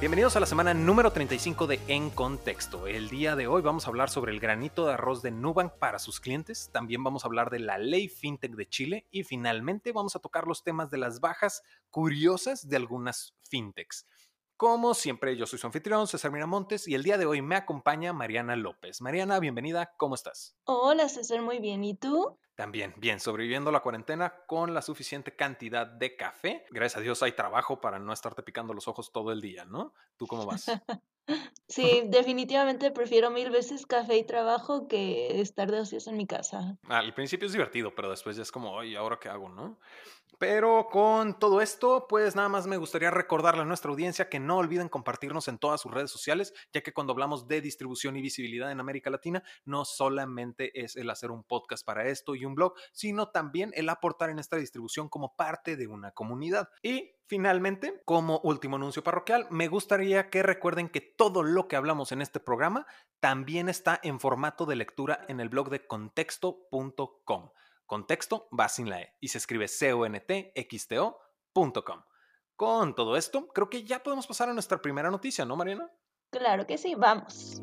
Bienvenidos a la semana número 35 de En Contexto. El día de hoy vamos a hablar sobre el granito de arroz de Nubank para sus clientes, también vamos a hablar de la ley FinTech de Chile y finalmente vamos a tocar los temas de las bajas curiosas de algunas FinTechs. Como siempre, yo soy su anfitrión, César Miramontes, y el día de hoy me acompaña Mariana López. Mariana, bienvenida, ¿cómo estás? Hola César, muy bien. ¿Y tú? También, bien, sobreviviendo la cuarentena con la suficiente cantidad de café. Gracias a Dios hay trabajo para no estarte picando los ojos todo el día, ¿no? ¿Tú cómo vas? Sí, definitivamente prefiero mil veces café y trabajo que estar de ocioso en mi casa. Al principio es divertido, pero después ya es como, oye, ¿ahora qué hago, no? Pero con todo esto, pues nada más me gustaría recordarle a nuestra audiencia que no olviden compartirnos en todas sus redes sociales, ya que cuando hablamos de distribución y visibilidad en América Latina, no solamente es el hacer un podcast para esto y un blog, sino también el aportar en esta distribución como parte de una comunidad. Y finalmente, como último anuncio parroquial, me gustaría que recuerden que todo lo que hablamos en este programa también está en formato de lectura en el blog de contexto.com. Contexto va sin la E y se escribe contxto.com. Con todo esto, creo que ya podemos pasar a nuestra primera noticia, ¿no, Mariana? Claro que sí, vamos.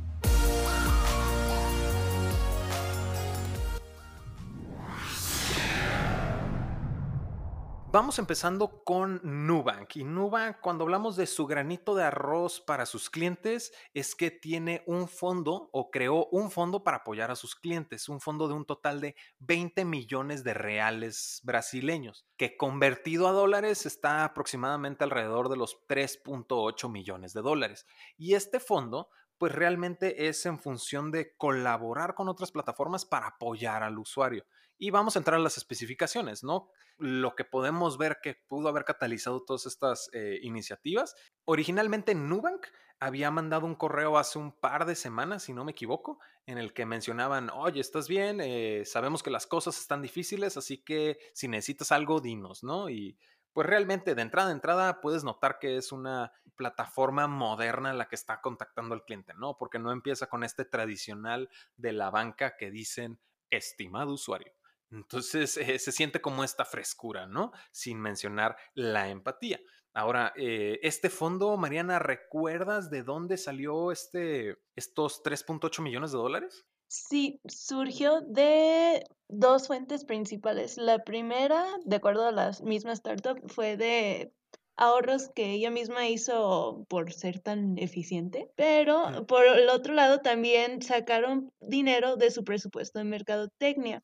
Vamos empezando con Nubank. Y Nubank, cuando hablamos de su granito de arroz para sus clientes, es que tiene un fondo o creó un fondo para apoyar a sus clientes, un fondo de un total de 20 millones de reales brasileños, que convertido a dólares está aproximadamente alrededor de los 3.8 millones de dólares. Y este fondo pues realmente es en función de colaborar con otras plataformas para apoyar al usuario. Y vamos a entrar a las especificaciones, ¿no? Lo que podemos ver que pudo haber catalizado todas estas eh, iniciativas. Originalmente Nubank había mandado un correo hace un par de semanas, si no me equivoco, en el que mencionaban, oye, ¿estás bien? Eh, sabemos que las cosas están difíciles, así que si necesitas algo, dinos, ¿no? Y pues realmente de entrada a entrada puedes notar que es una plataforma moderna la que está contactando al cliente, ¿no? Porque no empieza con este tradicional de la banca que dicen, estimado usuario. Entonces eh, se siente como esta frescura, ¿no? Sin mencionar la empatía. Ahora, eh, este fondo, Mariana, ¿recuerdas de dónde salió este, estos 3.8 millones de dólares? Sí, surgió de dos fuentes principales. La primera, de acuerdo a la misma startup, fue de ahorros que ella misma hizo por ser tan eficiente, pero por el otro lado también sacaron dinero de su presupuesto de mercadotecnia,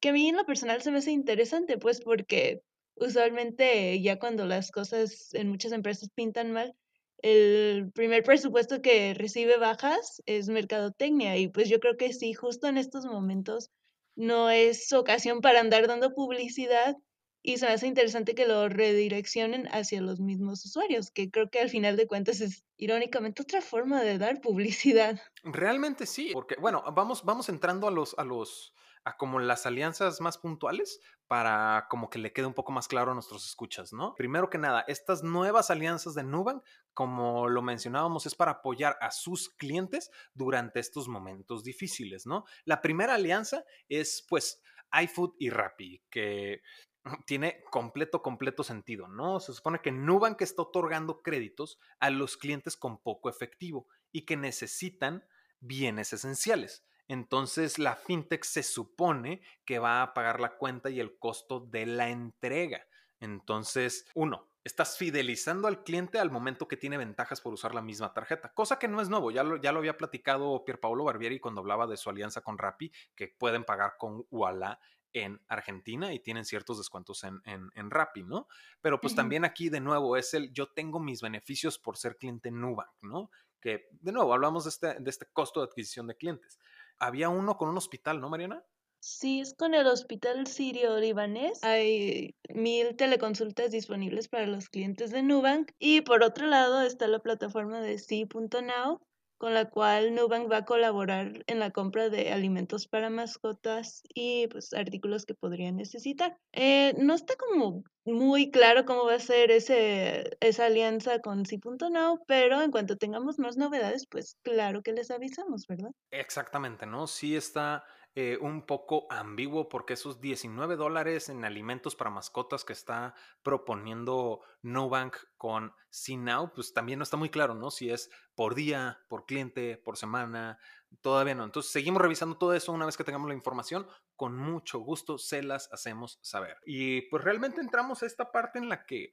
que a mí en lo personal se me hace interesante, pues porque usualmente ya cuando las cosas en muchas empresas pintan mal, el primer presupuesto que recibe bajas es mercadotecnia y pues yo creo que sí, justo en estos momentos no es ocasión para andar dando publicidad y se me hace interesante que lo redireccionen hacia los mismos usuarios, que creo que al final de cuentas es irónicamente otra forma de dar publicidad. Realmente sí, porque bueno, vamos, vamos entrando a los, a los, a como las alianzas más puntuales para como que le quede un poco más claro a nuestros escuchas, ¿no? Primero que nada, estas nuevas alianzas de Nubank, como lo mencionábamos, es para apoyar a sus clientes durante estos momentos difíciles, ¿no? La primera alianza es pues iFood y Rappi, que tiene completo, completo sentido, ¿no? Se supone que Nubank está otorgando créditos a los clientes con poco efectivo y que necesitan bienes esenciales. Entonces la fintech se supone que va a pagar la cuenta y el costo de la entrega. Entonces, uno, estás fidelizando al cliente al momento que tiene ventajas por usar la misma tarjeta, cosa que no es nuevo, ya lo, ya lo había platicado Pierpaolo Barbieri cuando hablaba de su alianza con Rappi, que pueden pagar con Uala en Argentina y tienen ciertos descuentos en, en, Rappi, ¿no? Pero pues también aquí de nuevo es el yo tengo mis beneficios por ser cliente Nubank, ¿no? Que de nuevo hablamos de este, de este costo de adquisición de clientes. Había uno con un hospital, ¿no, Mariana? Sí, es con el Hospital Sirio Libanés. Hay mil teleconsultas disponibles para los clientes de Nubank. Y por otro lado está la plataforma de C.Now, con la cual Nubank va a colaborar en la compra de alimentos para mascotas y pues artículos que podrían necesitar. Eh, no está como muy claro cómo va a ser ese, esa alianza con C.Now, pero en cuanto tengamos más novedades, pues claro que les avisamos, ¿verdad? Exactamente, ¿no? Sí está eh, un poco ambiguo porque esos 19 dólares en alimentos para mascotas que está proponiendo Nubank con CNOW, pues también no está muy claro, ¿no? Si es por día, por cliente, por semana, todavía no. Entonces seguimos revisando todo eso una vez que tengamos la información, con mucho gusto se las hacemos saber. Y pues realmente entramos a esta parte en la que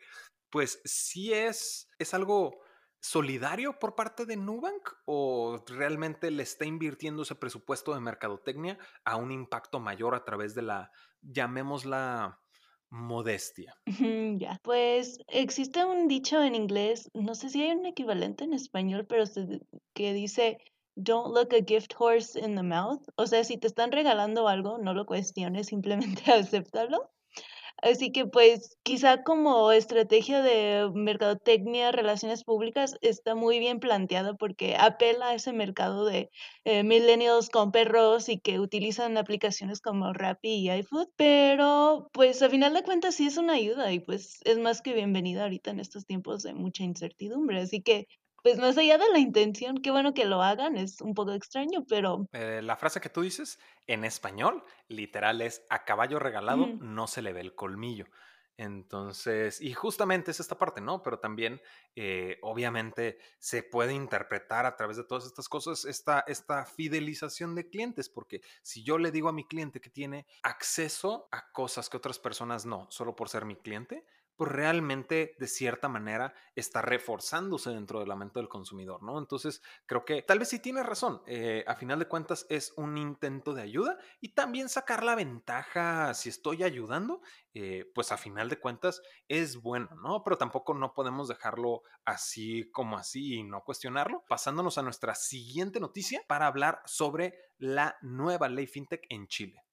pues sí es, es algo solidario por parte de Nubank o realmente le está invirtiendo ese presupuesto de mercadotecnia a un impacto mayor a través de la, llamémosla, modestia? Ya, pues existe un dicho en inglés, no sé si hay un equivalente en español, pero que dice, don't look a gift horse in the mouth. O sea, si te están regalando algo, no lo cuestiones, simplemente acéptalo. Así que pues quizá como estrategia de mercadotecnia, relaciones públicas, está muy bien planteada porque apela a ese mercado de eh, millennials con perros y que utilizan aplicaciones como Rappi y iFood, pero pues a final de cuentas sí es una ayuda y pues es más que bienvenida ahorita en estos tiempos de mucha incertidumbre. Así que pues más allá de la intención, qué bueno que lo hagan, es un poco extraño, pero... Eh, la frase que tú dices en español, literal, es a caballo regalado no se le ve el colmillo. Entonces, y justamente es esta parte, ¿no? Pero también, eh, obviamente, se puede interpretar a través de todas estas cosas esta, esta fidelización de clientes, porque si yo le digo a mi cliente que tiene acceso a cosas que otras personas no, solo por ser mi cliente, pues realmente de cierta manera está reforzándose dentro de la mente del consumidor, ¿no? Entonces creo que tal vez sí tiene razón, eh, a final de cuentas es un intento de ayuda y también sacar la ventaja si estoy ayudando, eh, pues a final de cuentas es bueno, ¿no? Pero tampoco no podemos dejarlo así como así y no cuestionarlo. Pasándonos a nuestra siguiente noticia para hablar sobre la nueva ley fintech en Chile.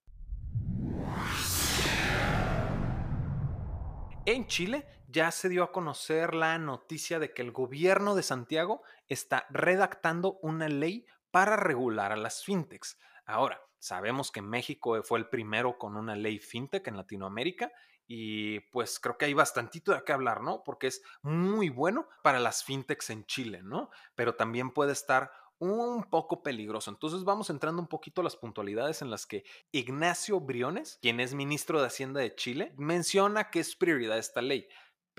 En Chile ya se dio a conocer la noticia de que el gobierno de Santiago está redactando una ley para regular a las fintechs. Ahora, sabemos que México fue el primero con una ley fintech en Latinoamérica y pues creo que hay bastantito de qué hablar, ¿no? Porque es muy bueno para las fintechs en Chile, ¿no? Pero también puede estar un poco peligroso. Entonces vamos entrando un poquito a las puntualidades en las que Ignacio Briones, quien es ministro de Hacienda de Chile, menciona que es prioridad esta ley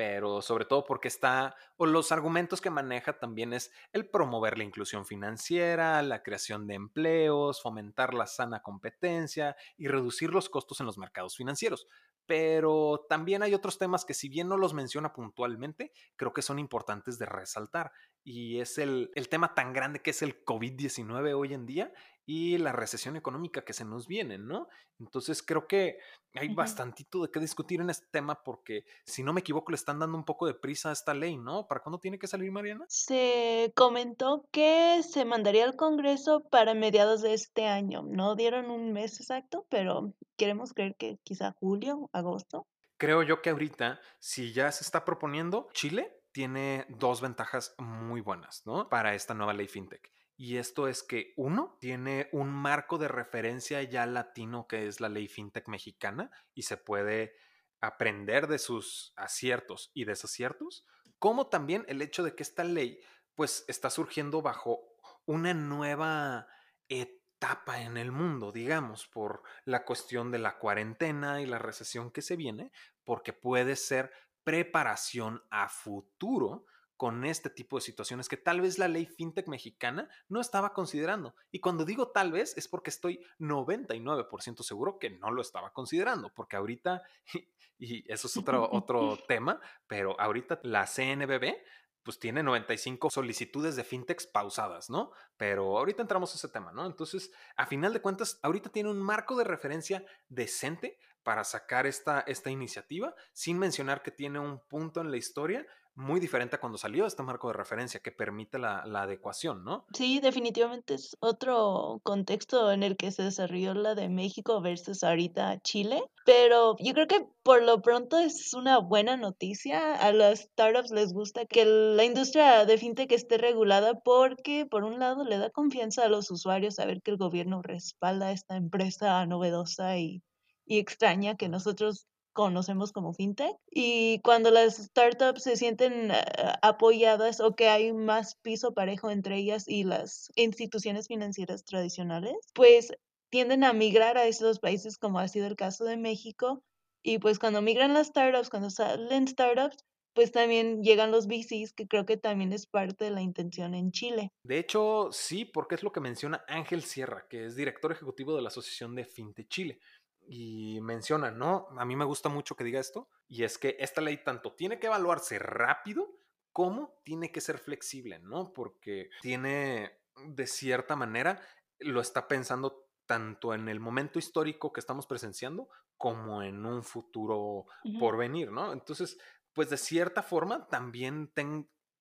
pero sobre todo porque está, o los argumentos que maneja también es el promover la inclusión financiera, la creación de empleos, fomentar la sana competencia y reducir los costos en los mercados financieros. Pero también hay otros temas que si bien no los menciona puntualmente, creo que son importantes de resaltar. Y es el, el tema tan grande que es el COVID-19 hoy en día y la recesión económica que se nos viene, ¿no? Entonces creo que hay Ujú. bastantito de qué discutir en este tema porque, si no me equivoco, le están dando un poco de prisa a esta ley, ¿no? ¿Para cuándo tiene que salir, Mariana? Se comentó que se mandaría al Congreso para mediados de este año. No dieron un mes exacto, pero queremos creer que quizá julio, agosto. Creo yo que ahorita, si ya se está proponiendo, Chile tiene dos ventajas muy buenas, ¿no? Para esta nueva ley fintech. Y esto es que uno tiene un marco de referencia ya latino que es la ley fintech mexicana y se puede aprender de sus aciertos y desaciertos, como también el hecho de que esta ley pues está surgiendo bajo una nueva etapa en el mundo, digamos, por la cuestión de la cuarentena y la recesión que se viene, porque puede ser preparación a futuro con este tipo de situaciones que tal vez la ley fintech mexicana no estaba considerando. Y cuando digo tal vez es porque estoy 99% seguro que no lo estaba considerando, porque ahorita, y eso es otro, otro tema, pero ahorita la CNBB pues tiene 95 solicitudes de fintechs pausadas, ¿no? Pero ahorita entramos a ese tema, ¿no? Entonces, a final de cuentas, ahorita tiene un marco de referencia decente para sacar esta, esta iniciativa, sin mencionar que tiene un punto en la historia muy diferente a cuando salió este marco de referencia que permite la, la adecuación, ¿no? Sí, definitivamente es otro contexto en el que se desarrolló la de México versus ahorita Chile, pero yo creo que por lo pronto es una buena noticia. A las startups les gusta que la industria de fintech esté regulada porque por un lado le da confianza a los usuarios saber que el gobierno respalda esta empresa novedosa y, y extraña que nosotros conocemos como fintech. Y cuando las startups se sienten eh, apoyadas o que hay más piso parejo entre ellas y las instituciones financieras tradicionales, pues tienden a migrar a esos países como ha sido el caso de México. Y pues cuando migran las startups, cuando salen startups, pues también llegan los VCs, que creo que también es parte de la intención en Chile. De hecho, sí, porque es lo que menciona Ángel Sierra, que es director ejecutivo de la Asociación de Fintech Chile y menciona, ¿no? A mí me gusta mucho que diga esto, y es que esta ley tanto tiene que evaluarse rápido como tiene que ser flexible, ¿no? Porque tiene, de cierta manera, lo está pensando tanto en el momento histórico que estamos presenciando como en un futuro por venir, ¿no? Entonces, pues de cierta forma también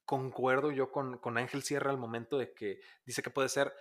concuerdo yo con, con Ángel Sierra al momento de que dice que puede ser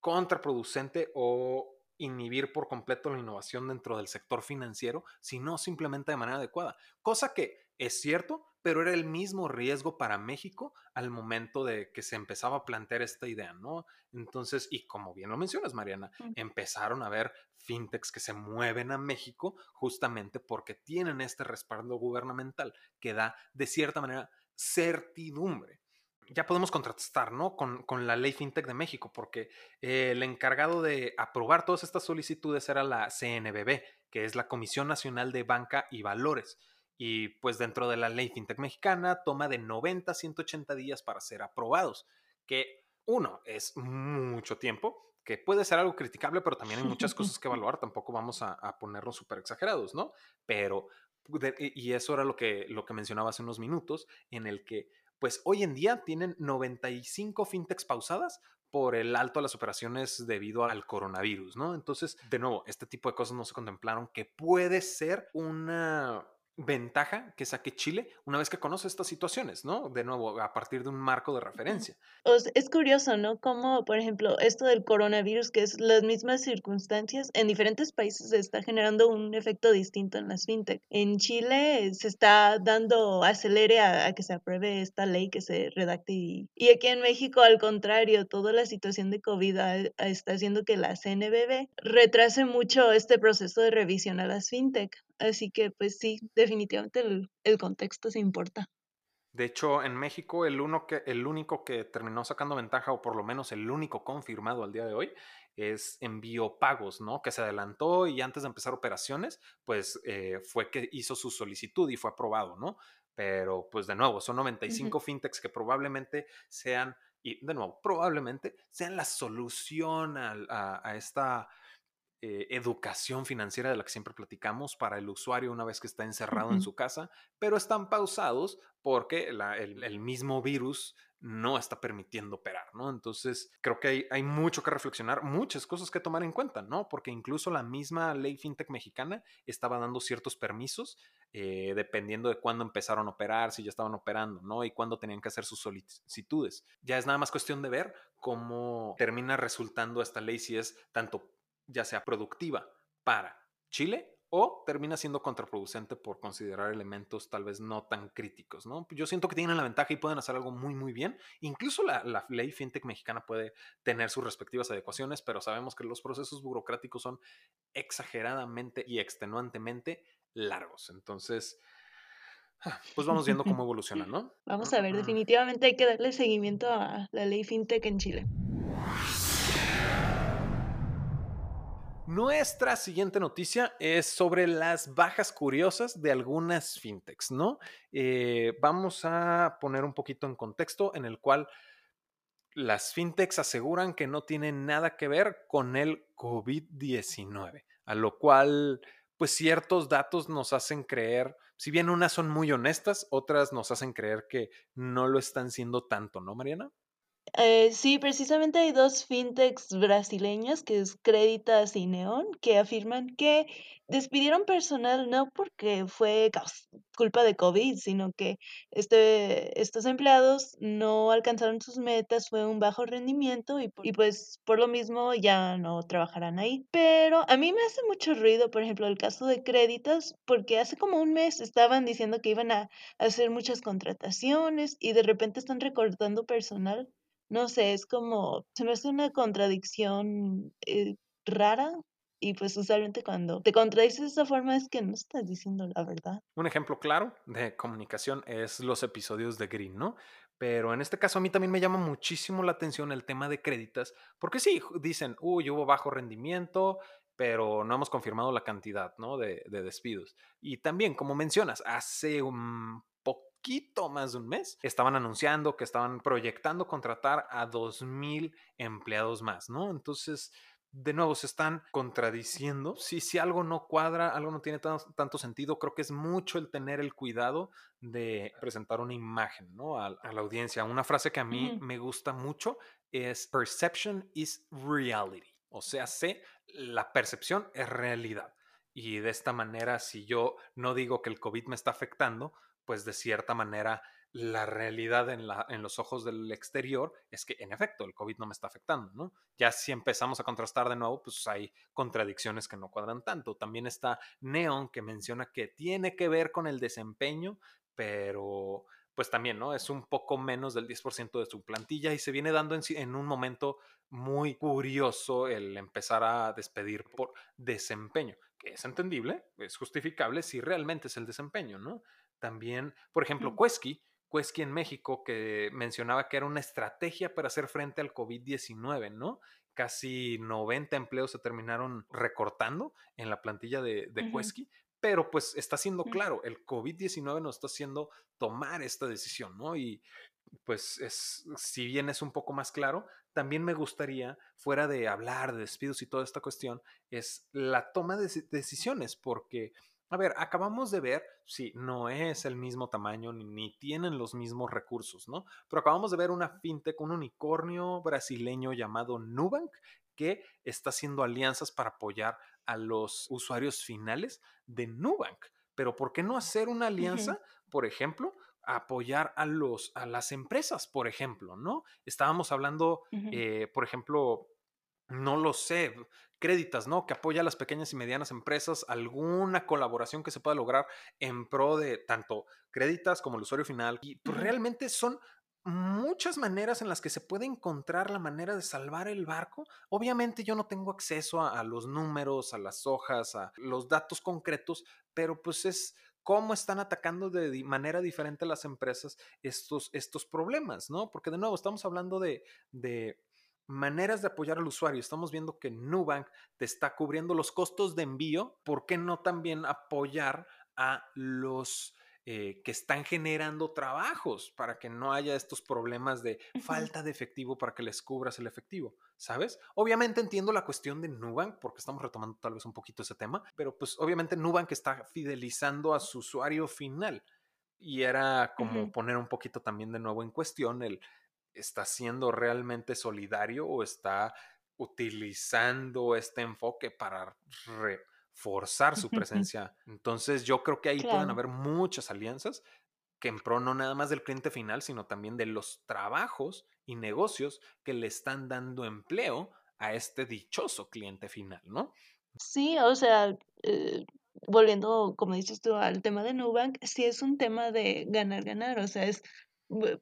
contraproducente o inhibir por completo la innovación dentro del sector financiero si no simplemente de manera adecuada. Cosa que es cierto, pero era el mismo riesgo para México al momento de que se empezaba a plantear esta idea, ¿no? Entonces, y como bien lo mencionas, Mariana, empezaron a ver fintechs que se mueven a México justamente porque tienen este respaldo gubernamental que da, de cierta manera, certidumbre ya podemos contrastar, ¿no? Con, la ley FinTech de México, porque el encargado de aprobar todas estas solicitudes era la CNBB, que es la Comisión Nacional de Banca y Valores. Y pues dentro de la ley FinTech mexicana toma de 90 a 180 días para ser aprobados, que uno es mucho tiempo, que puede ser algo criticable, pero también hay muchas cosas que evaluar, tampoco vamos a, a ponernos súper exagerados, ¿no? Pero, y eso era lo que, lo que mencionaba hace unos minutos, en el que pues hoy en día tienen 95 fintechs pausadas por el alto a las operaciones debido al coronavirus, ¿no? Entonces, de nuevo, este tipo de cosas no se contemplaron que puede ser una ventaja que saque Chile una vez que conoce estas situaciones, ¿no? De nuevo, a partir de un marco de referencia. es curioso, ¿no? Como, por ejemplo, esto del coronavirus, que es las mismas circunstancias, en diferentes países se está generando un efecto distinto en las fintech. En Chile se está dando acelere a, que se apruebe esta ley, que se redacte, y, y, aquí en México, al contrario, toda la situación de COVID está haciendo que la CNBB retrase mucho este proceso de revisión a las fintech. Así que, pues sí, definitivamente el, contexto se importa. De hecho, en México el, uno que, el único que terminó sacando ventaja, o por lo menos el único confirmado al día de hoy, es envío pagos, ¿no? Que se adelantó y antes de empezar operaciones, pues eh, fue que hizo su solicitud y fue aprobado, ¿no? Pero, pues de nuevo, son 95 fintechs que probablemente sean, y de nuevo, probablemente sean la solución a esta eh, educación financiera de la que siempre platicamos para el usuario una vez que está encerrado en su casa, pero están pausados porque el, mismo virus no está permitiendo operar, ¿no? Entonces, creo que hay, hay, mucho que reflexionar, muchas cosas que tomar en cuenta, ¿no? Porque incluso la misma ley fintech mexicana estaba dando ciertos permisos eh, dependiendo de cuándo empezaron a operar, si ya estaban operando, ¿no? Y cuándo tenían que hacer sus solicitudes. Ya es nada más cuestión de ver cómo termina resultando esta ley, si es tanto ya sea productiva para Chile o termina siendo contraproducente por considerar elementos tal vez no tan críticos, ¿no? Yo siento que tienen la ventaja y pueden hacer algo muy, muy bien. Incluso la, la, ley fintech mexicana puede tener sus respectivas adecuaciones, pero sabemos que los procesos burocráticos son exageradamente y extenuantemente largos. Entonces, pues vamos viendo cómo evoluciona, ¿no? Vamos a ver, definitivamente hay que darle seguimiento a la ley fintech en Chile. Nuestra siguiente noticia es sobre las bajas curiosas de algunas fintechs, ¿no? Eh, vamos a poner un poquito en contexto en el cual las fintechs aseguran que no tienen nada que ver con el COVID-19, a lo cual, pues ciertos datos nos hacen creer, si bien unas son muy honestas, otras nos hacen creer que no lo están siendo tanto, ¿no, Mariana? Eh, sí, precisamente hay dos fintechs brasileñas, que es Creditas y Neon, que afirman que despidieron personal no porque fue culpa de COVID, sino que este, estos empleados no alcanzaron sus metas, fue un bajo rendimiento y, y pues por lo mismo ya no trabajarán ahí. Pero a mí me hace mucho ruido, por ejemplo, el caso de Creditas, porque hace como un mes estaban diciendo que iban a hacer muchas contrataciones y de repente están recortando personal. No sé, es como, se me hace una contradicción eh, rara y pues usualmente cuando te contradices de esa forma es que no estás diciendo la verdad. Un ejemplo claro de comunicación es los episodios de Green, ¿no? Pero en este caso a mí también me llama muchísimo la atención el tema de créditas, porque sí, dicen, uy, hubo bajo rendimiento, pero no hemos confirmado la cantidad, ¿no? De, de despidos. Y también, como mencionas, hace un poquito más de un mes estaban anunciando que estaban proyectando contratar a 2.000 empleados más, ¿no? Entonces de nuevo se están contradiciendo. Si, si algo no cuadra, algo no tiene tan- tanto sentido, creo que es mucho el tener el cuidado de presentar una imagen ¿no? a, a la audiencia. Una frase que a mí me gusta mucho es perception is reality. O sea, sé, la percepción es realidad. Y de esta manera, si yo no digo que el COVID me está afectando, pues de cierta manera la realidad en, la, en los ojos del exterior es que en efecto el COVID no me está afectando, ¿no? Ya si empezamos a contrastar de nuevo, pues hay contradicciones que no cuadran tanto. También está Neon que menciona que tiene que ver con el desempeño, pero pues también, ¿no? Es un poco menos del 10% de su plantilla y se viene dando en, en un momento muy curioso el empezar a despedir por desempeño, que es entendible, es justificable si realmente es el desempeño, ¿no? También, por ejemplo, Mm. Quesky, Quesky en México, que mencionaba que era una estrategia para hacer frente al COVID-19, ¿no? Casi 90 empleos se terminaron recortando en la plantilla de, de Quesky, pero pues está siendo ujú, claro, el COVID-19 nos está haciendo tomar esta decisión, ¿no? Y pues es, si bien es un poco más claro, también me gustaría, fuera de hablar de despidos y toda esta cuestión, es la toma de deci- decisiones, porque, a ver, acabamos de ver, sí, no es el mismo tamaño ni, ni tienen los mismos recursos, ¿no? Pero acabamos de ver una fintech, un unicornio brasileño llamado Nubank, que está haciendo alianzas para apoyar a los usuarios finales de Nubank. Pero ¿por qué no hacer una alianza, por ejemplo, apoyar a, los, a las empresas, por ejemplo, ¿no? Estábamos hablando, eh, por ejemplo, no lo sé, créditas, ¿no? Que apoya a las pequeñas y medianas empresas, alguna colaboración que se pueda lograr en pro de tanto créditas como el usuario final. Y pues realmente son muchas maneras en las que se puede encontrar la manera de salvar el barco. Obviamente yo no tengo acceso a, a los números, a las hojas, a los datos concretos, pero pues es cómo están atacando de manera diferente las empresas estos, estos problemas, ¿no? Porque de nuevo estamos hablando de, de maneras de apoyar al usuario. Estamos viendo que Nubank te está cubriendo los costos de envío. ¿Por qué no también apoyar a los eh, que están generando trabajos para que no haya estos problemas de falta de efectivo para que les cubras el efectivo, ¿sabes? Obviamente entiendo la cuestión de Nubank porque estamos retomando tal vez un poquito ese tema, pero pues obviamente Nubank está fidelizando a su usuario final y era como poner un poquito también de nuevo en cuestión el está siendo realmente solidario o está utilizando este enfoque para reforzar su presencia. Entonces yo creo que ahí pueden haber muchas alianzas que en pro no nada más del cliente final, sino también de los trabajos y negocios que le están dando empleo a este dichoso cliente final, ¿no? Sí, o sea, eh, volviendo, como dices tú, al tema de Nubank, sí es un tema de ganar, ganar, o sea, es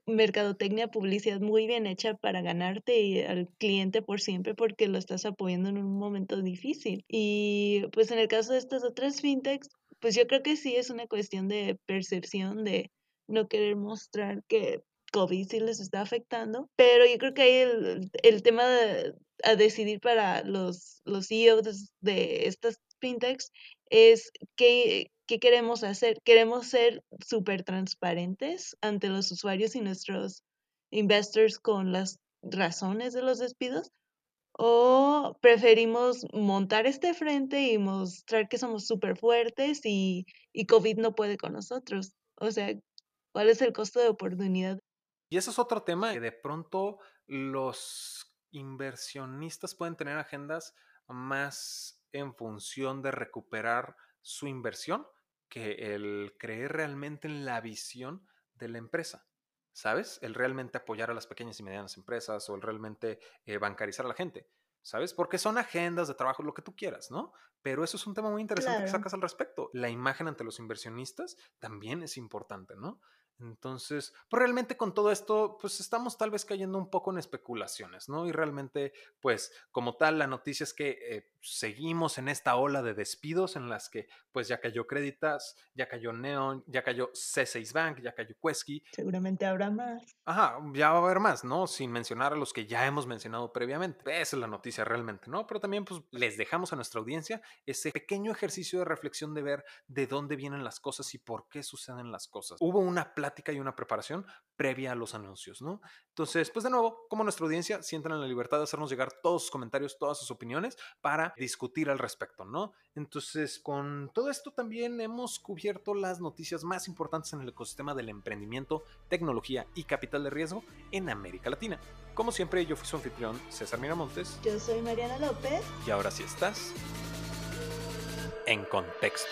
mercadotecnia, publicidad muy bien hecha para ganarte y al cliente por siempre porque lo estás apoyando en un momento difícil. Y pues en el caso de estas otras fintechs, pues yo creo que sí es una cuestión de percepción, de no querer mostrar que COVID sí les está afectando, pero yo creo que ahí el, el tema de- a decidir para los, los CEOs de estas fintechs es qué, qué queremos hacer. ¿Queremos ser súper transparentes ante los usuarios y nuestros investors con las razones de los despidos? ¿O preferimos montar este frente y mostrar que somos súper fuertes y, y COVID no puede con nosotros? O sea, ¿cuál es el costo de oportunidad? Y ese es otro tema que de pronto los inversionistas pueden tener agendas más en función de recuperar su inversión que el creer realmente en la visión de la empresa. ¿Sabes? El realmente apoyar a las pequeñas y medianas empresas o el realmente eh, bancarizar a la gente. ¿Sabes? Porque son agendas de trabajo, lo que tú quieras, ¿no? Pero eso es un tema muy interesante que sacas al respecto. La imagen ante los inversionistas también es importante, ¿no? Entonces, pues realmente con todo esto, pues estamos tal vez cayendo un poco en especulaciones, ¿no? Y realmente, pues como tal, la noticia es que eh, seguimos en esta ola de despidos en las que, pues ya cayó Creditas, ya cayó Neon, ya cayó C6 Bank, ya cayó Quesky. Seguramente habrá más. Ajá, ya va a haber más, ¿no? Sin mencionar a los que ya hemos mencionado previamente. Esa es la noticia realmente, ¿no? Pero también, pues les dejamos a nuestra audiencia ese pequeño ejercicio de reflexión de ver de dónde vienen las cosas y por qué suceden las cosas. Hubo una plática y una preparación previa a los anuncios, ¿no? Entonces, pues de nuevo, como nuestra audiencia, sientan la libertad de hacernos llegar todos sus comentarios, todas sus opiniones para discutir al respecto, ¿no? Entonces, con todo esto también hemos cubierto las noticias más importantes en el ecosistema del emprendimiento, tecnología y capital de riesgo en América Latina. Como siempre, yo fui su anfitrión, César Miramontes. Yo soy Mariana López. Y ahora sí estás en contexto.